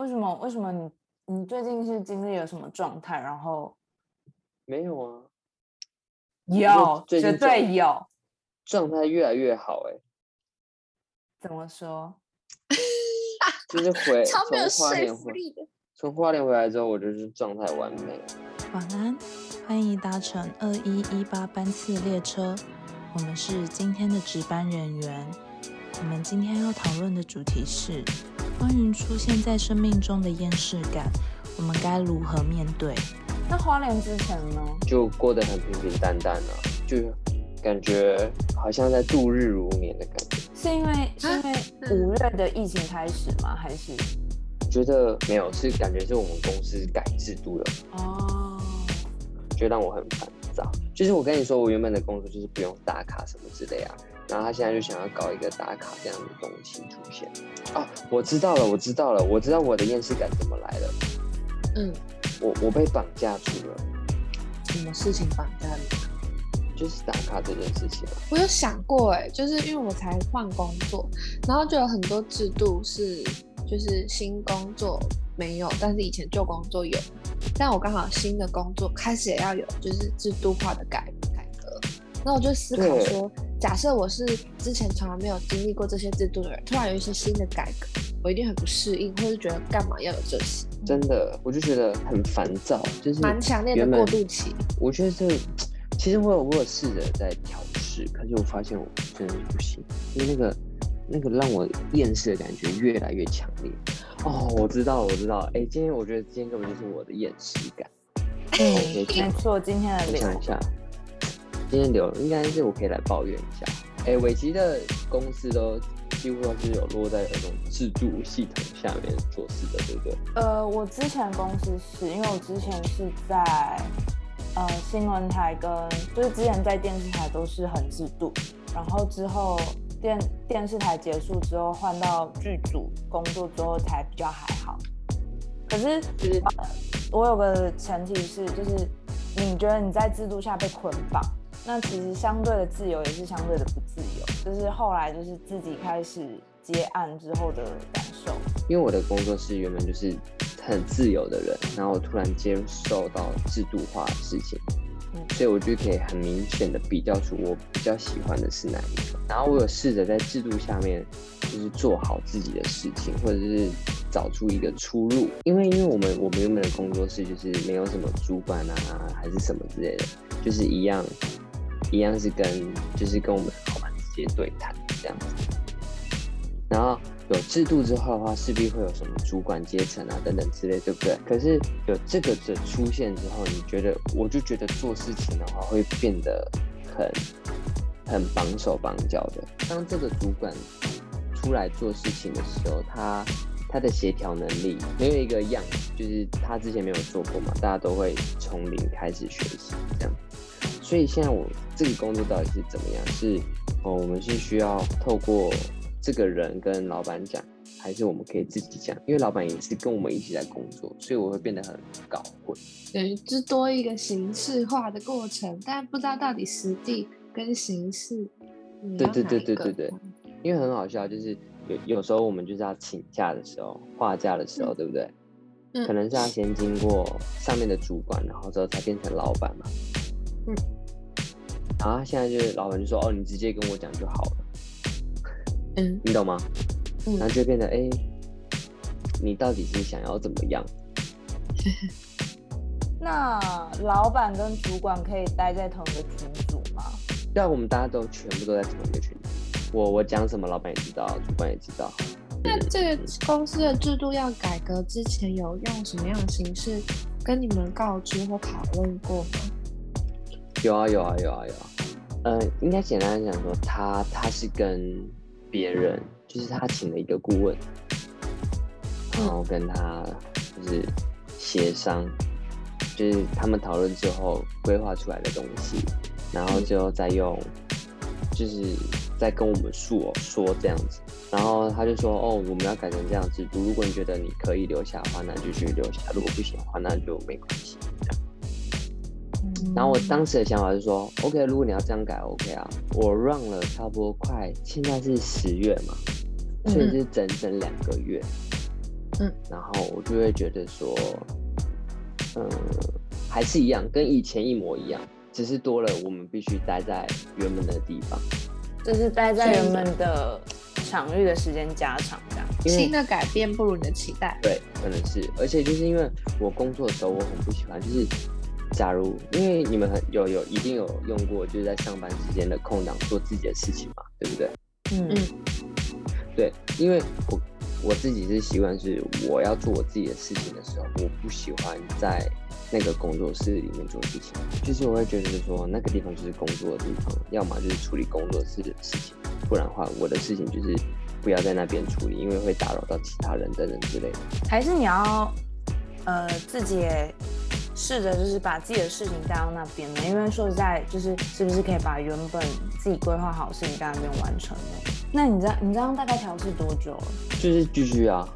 为什么？为什么你你最近是经历了什么状态？然后没有啊，有，绝对有。状态越来越好哎、怎么说？就是回超没有从花说莲回服力的。从花莲回来之后，我就是状态完美。晚安，欢迎搭乘二一一八班次列车，我们是今天的值班人员。我们今天要讨论的主题是关于出现在生命中的厌世感，我们该如何面对？那花莲之前呢？就过得很平平淡淡啊，就感觉好像在度日如年的感觉。是因为是因为五月的疫情开始吗？还是觉得没有，是感觉是我们公司改制度了，哦？就让我很烦躁。就是我跟你说，我原本的工作就是不用打卡什么之类啊，然后他现在就想要搞一个打卡这样的东西出现。啊，我知道了，我知道了，我知道我的厌世感怎么来了。嗯，我我被绑架住了，什么事情绑架你？就是打卡这件事情啊。我有想过哎、就是因为我才换工作，然后就有很多制度是就是新工作没有，但是以前旧工作有。但我刚好新的工作开始也要有就是制度化的改改革，那我就思考说，假设我是之前从来没有经历过这些制度的人，突然有一些新的改革，我一定很不适应，或是觉得干嘛要有这些，真的，我就觉得很烦躁，就是蛮强烈的过渡期。我觉得这其实我有我有试着在调试，可是我发现我真的不行，因为那个那个让我厌世的感觉越来越强烈。哦，我知道了，我知道了。哎，今天我觉得今天根本就是我的厌世感。嗯，我可以讲没错，今天的想一下，今天留应该是我可以来抱怨一下。哎，伟奇的公司都几乎都是有落在那种制度系统下面做事的，对不对？呃，我之前公司是因为我之前是在呃新闻台跟就是之前在电视台都是很制度，然后之后电电视台结束之后换到剧组工作之后才比较还好。可是就是呃我有个前提是，就是你觉得你在制度下被捆绑，那其实相对的自由也是相对的不自由，就是后来就是自己开始接案之后的感受。因为我的工作室原本就是很自由的人，然后我突然接受到制度化的事情，嗯所以我就可以很明显的比较出我比较喜欢的是哪一个。然后我有试着在制度下面，就是做好自己的事情，或者是找出一个出路。因为因为我们我们原本的工作室就是没有什么主管啊，还是什么之类的，就是一样一样是跟就是跟我们老板直接对谈这样子。然后有制度之后的话，势必会有什么主管阶层啊等等之类，对不对？可是有这个的出现之后，你觉得，我就觉得做事情的话会变得很很绑手绑脚的。当这个主管出来做事情的时候，他他的协调能力没有一个样，就是他之前没有做过嘛，大家都会从零开始学习这样。所以现在我这个工作到底是怎么样？是哦，我们是需要透过这个人跟老板讲，还是我们可以自己讲？因为老板也是跟我们一起在工作，所以我会变得很搞混。等于是多一个形式化的过程，但不知道到底实际跟形式对对对对对对，因为很好笑，就是有有时候我们就是要请假的时候，画假的时候，嗯对不对？嗯可能是要先经过上面的主管，然后之后才变成老板嘛。嗯。然后现在就是老板就说：“哦，你直接跟我讲就好了。”嗯你懂吗？嗯然后就变得哎、你到底是想要怎么样？那老板跟主管可以待在同一个群组吗？对啊，我们大家都全部都在同一个群组。我我讲什么，老板也知道，主管也知道。那这个公司的制度要改革之前，有用什么样的形式跟你们告知或讨论过吗？有啊有啊有啊有啊。呃，应该简单地讲说，他他是跟别人，就是他请了一个顾问，然后跟他就是协商，就是他们讨论之后规划出来的东西，然后最后再用，就是再跟我们说说这样子。然后他就说，哦，我们要改成这样制度。如果你觉得你可以留下的话，那就去留下；如果不行的话，那就没关系。然后我当时的想法是说，OK，如果你要这样改，OK 啊，我 run 了差不多快，现在是十月嘛，所以是整整两个月。嗯，然后我就会觉得说，嗯，还是一样，跟以前一模一样，只是多了我们必须待在原本的地方。就是待在原本的场域的时间加长，这样。新的改变不如你的期待。对，可能是，而且就是因为我工作的时候，我很不喜欢，就是假如因为你们很有有一定有用过，就是在上班时间的空档做自己的事情嘛，对不对？嗯嗯对，因为我我自己是习惯是我要做我自己的事情的时候，我不喜欢在那个工作室里面做事情，就是我会觉得是说那个地方就是工作的地方，要么就是处理工作室的事情，不然的话我的事情就是不要在那边处理，因为会打扰到其他人等等之类的。还是你要呃自己也试着就是把自己的事情带到那边呢？因为说实在，就是是不是可以把原本自己规划好的事情带到那边完成呢？那你这样你这样大概调试多久了？就是继续啊，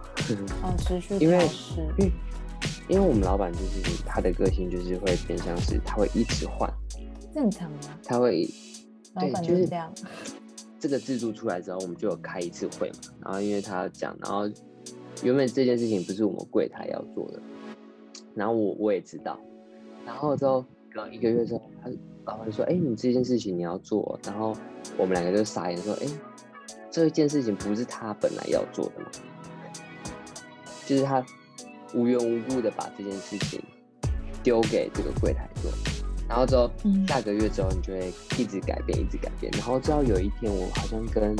哦，持续因为。因为因为我们老板就是他的个性就是会偏向是他会一直换，正常啊，他会对就就是是这样。这个制度出来之后，我们就有开一次会嘛，然后因为他讲，然后原本这件事情不是我们柜台要做的，然后我我也知道，然后之后隔一个月之后，他老板就说：“哎、你这件事情你要做。”然后我们两个就傻眼说：“哎、这件事情不是他本来要做的吗？”就是他无缘无故的把这件事情丢给这个柜台做，然后之后嗯下个月之后，你就会一直改变，一直改变，然后直到有一天，我好像跟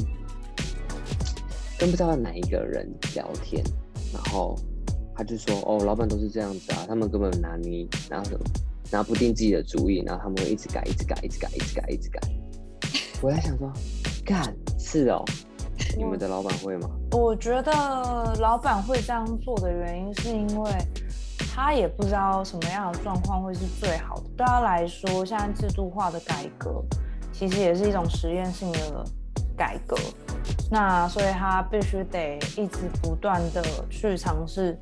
跟不知道哪一个人聊天，然后他就说：“哦，老板都是这样子啊，他们根本拿捏拿什么拿不定自己的主意，然后他们会一直改，一直改，一直改，一直改，一直改。”我在想说，干是哦，你们的老板会吗？我觉得老板会这样做的原因，是因为他也不知道什么样的状况会是最好的。对他来说，现在制度化的改革其实也是一种实验性的改革。那所以他必须得一直不断的去尝试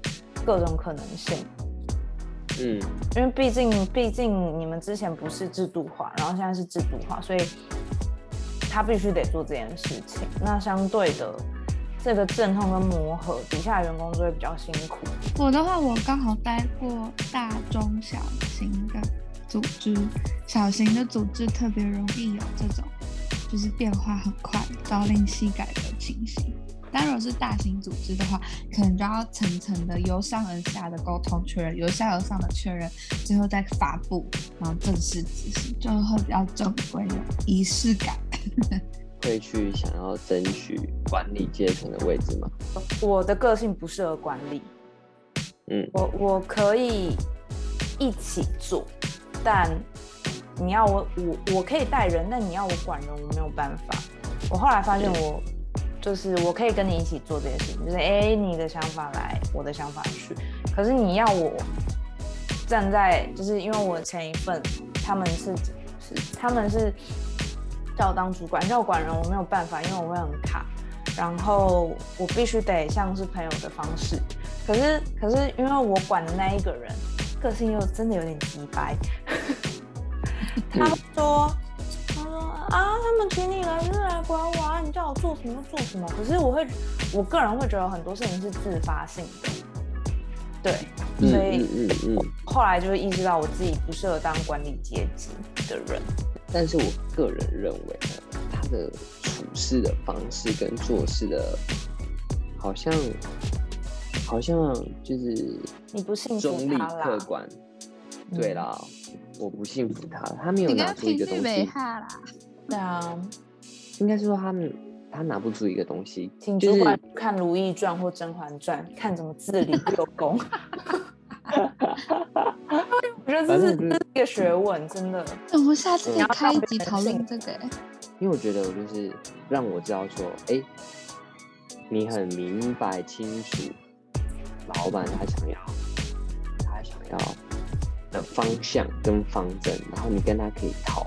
各种可能性，嗯，因为毕竟毕竟你们之前不是制度化，然后现在是制度化，所以他必须得做这件事情。那相对的，这个阵痛跟磨合，底下的员工就会比较辛苦。我的话，我刚好待过大、中、小型的组织，小型的组织特别容易有这种就是变化很快、朝令夕改的情形。但如果是大型组织的话，可能就要层层的由上而下的沟通确认，由下而上的确认，最后再发布，然后正式执行，就会比较正规有仪式感。会去想要争取管理阶层的位置吗？我的个性不适合管理，嗯，我我可以一起做，但你要我我我可以带人，但你要我管人，我没有办法。我后来发现我就是我可以跟你一起做这些事情，就是哎、诶你的想法来，我的想法去。可是你要我站在，就是因为我前一份他们是是他们是叫我当主管，叫我管人，我没有办法，因为我会很卡。然后我必须得像是朋友的方式，可是可是因为我管的那一个人个性又真的有点急白，他说他说啊，他们请你来就是来管我啊，你叫我做什么就做什么。可是我会，我个人会觉得很多事情是自发性的，对，嗯所以嗯嗯嗯。后来就会意识到我自己不适合当管理阶级的人。但是我个人认为呢，他的处事的方式跟做事的，好像好像就是你不幸福中立客观。对嗯啦，我不信服他，他没有拿出一个东西，对啊，应该是说他们他拿不出一个东西，请就是主管看《如懿传》或《甄嬛传》，看怎么治理六宫。我觉得这是这是一个学问，真的。我们下次可以开一集讨论这个、欸。因为我觉得我就是让我知道说，哎、你很明白清楚老板他想要他想要的方向跟方针，然后你跟他可以讨，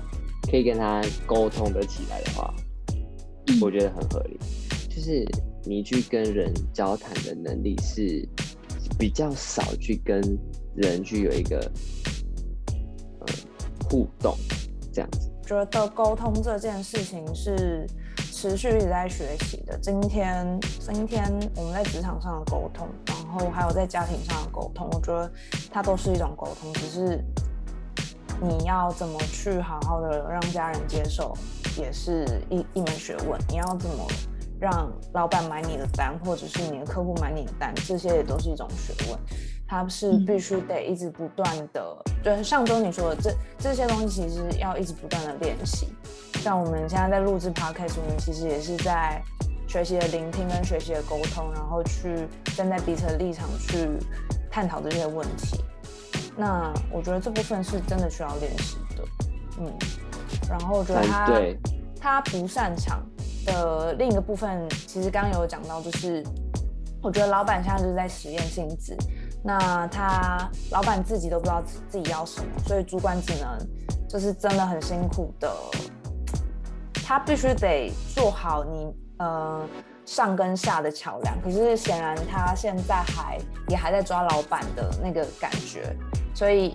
可以跟他沟通得起来的话，嗯我觉得很合理。就是你去跟人交谈的能力是比较少去跟人去有一个呃互动这样子。觉得沟通这件事情是持续一直在学习的。今天，今天我们在职场上的沟通，然后还有在家庭上的沟通，我觉得它都是一种沟通，只是你要怎么去好好的让家人接受，也是一一门学问。你要怎么让老板买你的单，或者是你的客户买你的单，这些也都是一种学问。它是必须得一直不断的，就是上周你说的这这些东西，其实要一直不断的练习。像我们现在在录制 podcast，我们其实也是在学习的聆听跟学习的沟通，然后去站在彼此的立场去探讨这些问题。那我觉得这部分是真的需要练习的，嗯。然后我觉得他对他不擅长的另一个部分，其实刚刚有讲到，就是我觉得老板现在就是在实验性质。那他老板自己都不知道自自己要什么，所以主管只能就是真的很辛苦的，他必须得做好你呃上跟下的桥梁。可是显然他现在还也还在抓老板的那个感觉，所以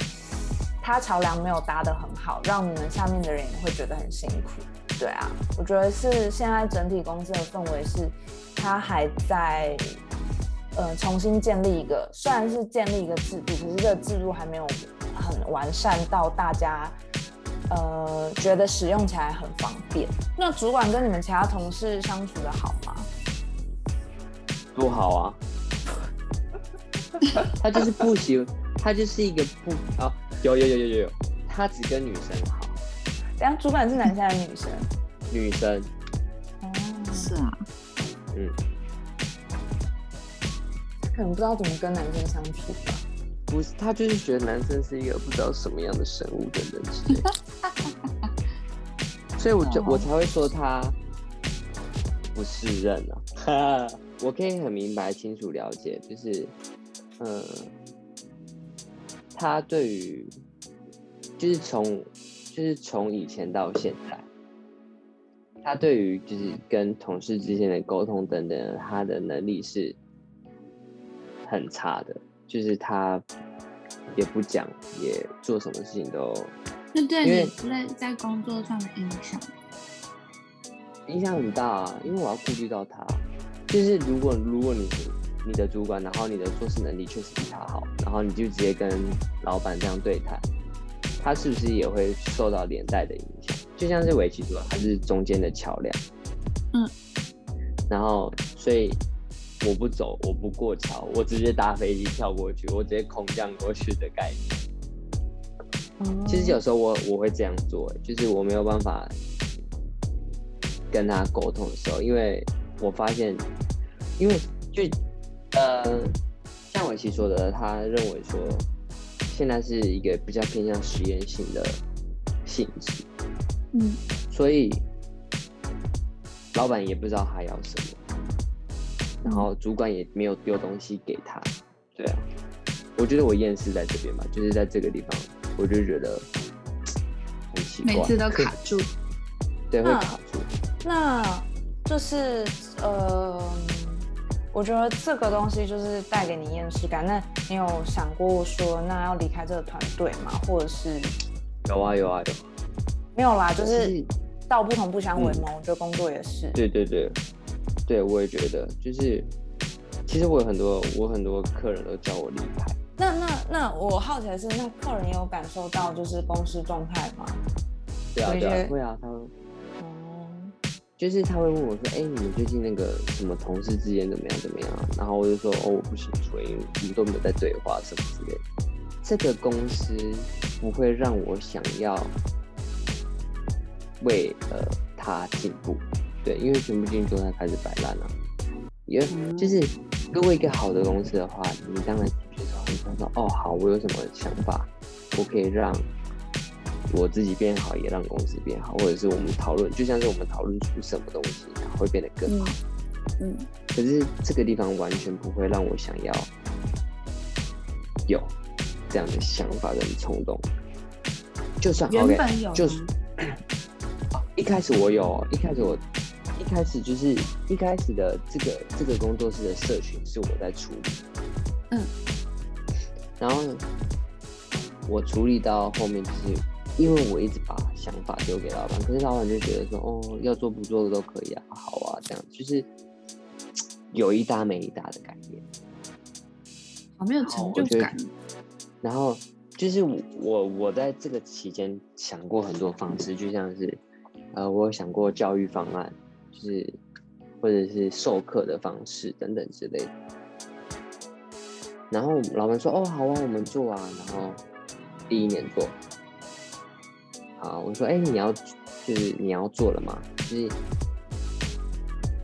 他桥梁没有搭得很好，让你们下面的人也会觉得很辛苦。对啊，我觉得是现在整体公司的氛围是，他还在。呃，重新建立一个，虽然是建立一个制度，可是这个制度还没有很完善到大家呃觉得使用起来很方便。那主管跟你们其他同事相处的好吗？不好啊，他就是不喜，他就是一个不啊，有有有有有有，他只跟女生好。等下主管是男生还是女生？女生。哦，是啊，嗯。可能不知道怎么跟男生相处吧。不是，他就是觉得男生是一个不知道什么样的生物的人之类的。所以我就我才会说他不是人啊。我可以很明白、清楚了解，就是，嗯，他对于，就是从，就是从以前到现在，他对于就是跟同事之间的沟通等等，他的能力是。很差的，就是他也不讲，也做什么事情都。那对你在在工作上的影响，影响很大啊，因为我要顾及到他。就是如果如果你你的主管，然后你的做事能力确实比他好，然后你就直接跟老板这样对谈，他是不是也会受到连带的影响？就像是围棋说，他是中间的桥梁。嗯。然后，所以。我不走，我不过桥，我直接搭飞机跳过去，我直接空降过去的概念。其实有时候我我会这样做，就是我没有办法跟他沟通的时候，因为我发现，因为就呃，像伟奇说的，他认为说现在是一个比较偏向实验性的性质，嗯，所以老板也不知道他要什么。然后主管也没有丢东西给他，对啊，我觉得我厌世在这边嘛，就是在这个地方，我就觉得很奇怪，每次都卡住，对，会卡住。那就是呃，我觉得这个东西就是带给你厌世感。那你有想过说，那要离开这个团队吗？或者是有啊有啊有，没有啦，就是道不同不相为谋。我觉得工作也是，对对对。对，我也觉得，就是其实我有很多，我很多客人都叫我离开。那那那我好奇的是，那客人有感受到就是公司状态吗？对啊，对啊，会啊，他会。哦。就是他会问我说：“哎，你们最近那个什么同事之间怎么样？怎么样啊？”然后我就说：“哦，我不清楚，因为我们都没有在对话什么之类的。”这个公司不会让我想要为了他进步。对，因为全部进去都在，开始摆烂了。也就是，如果一个好的公司的话，你当然进去之后，你想说，哦，好，我有什么想法，我可以让我自己变好，也让公司变好，或者是我们讨论，就像是我们讨论出什么东西，然后会变得更好。嗯。可是这个地方完全不会让我想要有这样的想法跟冲动。就算原本有，就是一开始我有，一开始我。一开始就是一开始的这个这个工作室的社群是我在处理，嗯，然后我处理到后面就是因为我一直把想法丢给老板，可是老板就觉得说哦要做不做的都可以啊，好啊这样就是有一搭没一搭的改变，好没有成就感。然后就是我我我在这个期间想过很多方式，就像是呃，我有想过教育方案，就是或者是授课的方式等等之类的。然后老板说：“哦，好啊，我们做啊。”然后第一年做，好，我说：“哎，你要就是你要做了吗？就是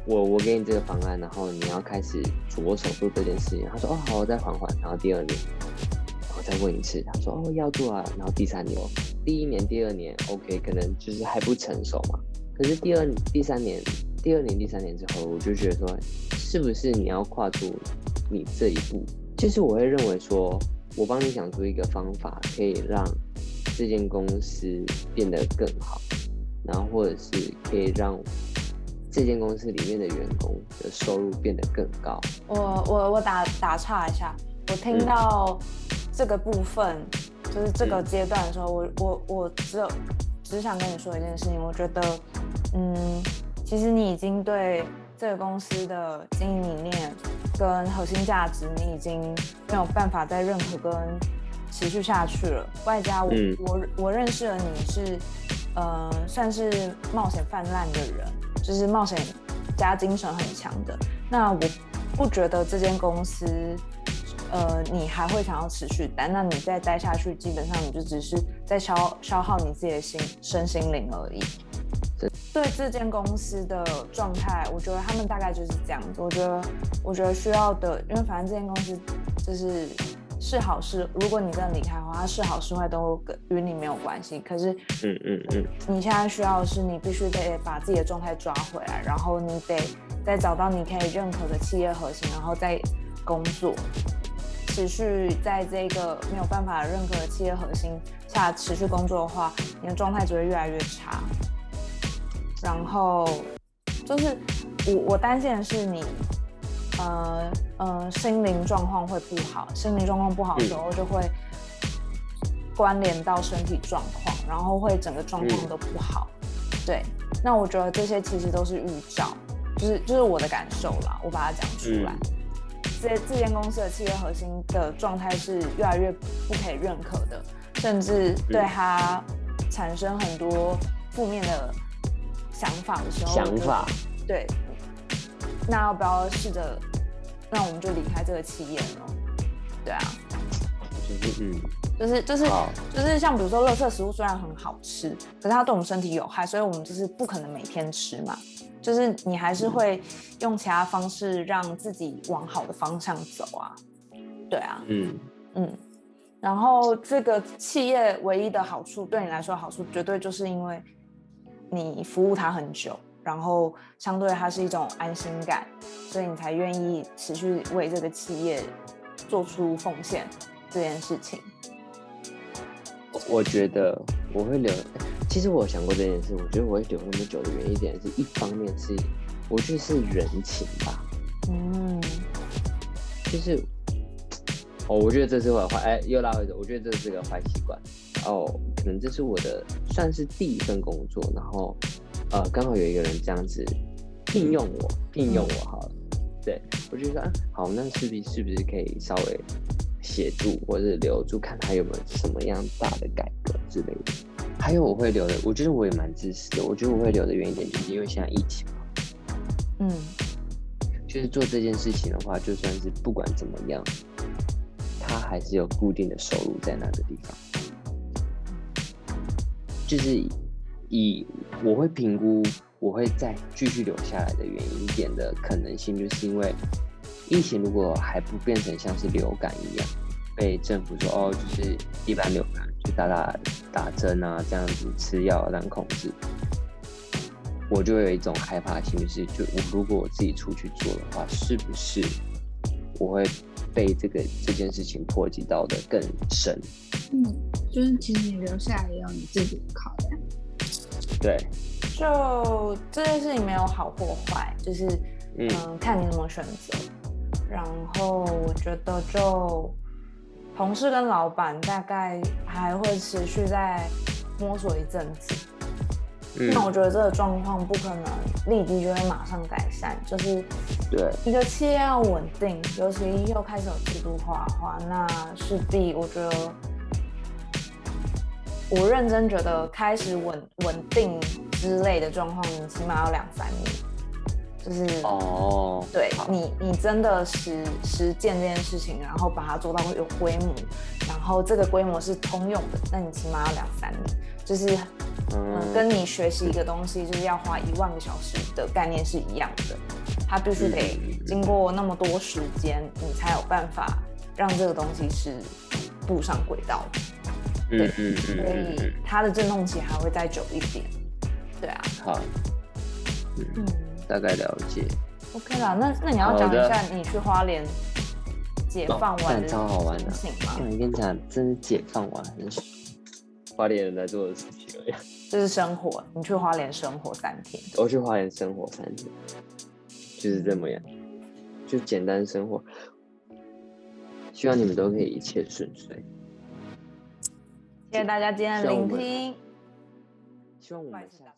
我我给你这个方案，然后你要开始着手做这件事情。”他说：“哦，好，我再缓缓。”然后第二年，然后再问一次，他说：“哦，要做啊。”然后第三年，第一年、第二年 OK，可能就是还不成熟嘛。可是第二、第三年、第二年、第三年之后，我就觉得说，是不是你要跨出你这一步？就是我会认为说，我帮你想出一个方法，可以让这间公司变得更好，然后或者是可以让这间公司里面的员工的收入变得更高。我我我打打岔一下，我听嗯到这个部分，就是这个嗯阶段的时候，我我我只有只想跟你说一件事情，我觉得，嗯，其实你已经对这个公司的经营理念跟核心价值，你已经没有办法再认可跟持续下去了。外加我、嗯我我认识了你是，呃，算是冒险泛滥的人，就是冒险加精神很强的。那我不觉得这间公司，呃，你还会想要持续待。那你再待下去，基本上你就只是在消消耗你自己的心身心灵而已。对这间公司的状态，我觉得他们大概就是这样子。我觉得，我觉得需要的，因为反正这间公司就是是好是，如果你真的离开的话，它是好是坏都跟与你没有关系。可是嗯嗯嗯，你现在需要的是，你必须得把自己的状态抓回来，然后你得再找到你可以认可的企业核心，然后再工作，持续在这个没有办法认可的企业核心下持续工作的话，你的状态只会越来越差。然后就是我我担心的是你，呃呃，心灵状况会不好，心灵状况不好的时候就会关联到身体状况，然后会整个状况都不好。对，那我觉得这些其实都是预兆，就是就是我的感受啦，我把它讲出来。这这间公司的企业核心的状态是越来越不可以认可的，甚至对它产生很多负面的想法的时候，想法，对，那要不要试着，那我们就离开这个企业呢？对啊，就是嗯，就是就是就是像比如说，垃圾食物虽然很好吃，可是它对我们身体有害，所以我们就是不可能每天吃嘛。就是你还是会用其他方式让自己往好的方向走啊。对啊，嗯嗯。然后这个企业唯一的好处，对你来说好处，绝对就是因为你服务他很久，然后相对它是一种安心感，所以你才愿意持续为这个企业做出奉献这件事情。我觉得我会留，其实我有想过这件事。我觉得我会留那么久的原因，一点是一方面是，我觉得是人情吧，嗯，就是，哦，我觉得这是我的坏，哎，又拉回走，我觉得这是个坏习惯。哦，可能这是我的算是第一份工作，然后呃，刚好有一个人这样子聘用我，聘用我好了，对我就说啊，好，那是不是是不是可以稍微协助或者留住，看他有没有什么样大的改革之类的。还有我会留的，我觉得我也蛮自私的。我觉得我会留的原因点，就是因为现在疫情嘛，嗯，就是做这件事情的话，就算是不管怎么样，他还是有固定的收入在那个地方。就是以我会评估我会再继续留下来的原因点的可能性，就是因为疫情如果还不变成像是流感一样，被政府说哦，就是一般流感，就打打打针啊，这样子吃药让控制，我就有一种害怕心，就是就我如果我自己出去做的话，是不是我会被这个这件事情波及到的更深？嗯，就是其实你留下来也有你自己的考量。对，就这件事情没有好或坏，就是嗯嗯、看你怎么选择。然后我觉得就同事跟老板大概还会持续在摸索一阵子，嗯。那我觉得这个状况不可能立即就会马上改善，就是对，一个企业要稳定，尤其又开始有制度化的话，那势必我觉得，我认真觉得开始稳稳定之类的状况，你起码要两三年，就是哦，对你，你真的实实践这件事情，然后把它做到有规模，然后这个规模是通用的，那你起码要两三年，就是嗯，嗯，跟你学习一个东西就是要花一万个小时的概念是一样的，它必须得嗯经过那么多时间，你才有办法让这个东西是步上轨道的，嗯嗯嗯所嗯以它的震动期还会再久一点。对啊，好，嗯大概了解。，OK 啦，那那你要讲一下你去花莲解放完干的超好玩的心情吗？我跟你讲，真是解放完。花莲人在做的事情而已。就是生活，你去花莲生活三天。我去花莲生活三天，就是这么样，就简单生活。希望你们都可以一切顺遂。谢谢大家今天的聆听。希望我们下打